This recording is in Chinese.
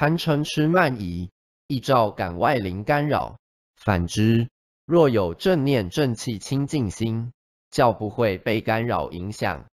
贪嗔痴慢疑，易照感外灵干扰。反之，若有正念正气清净心，较不会被干扰影响。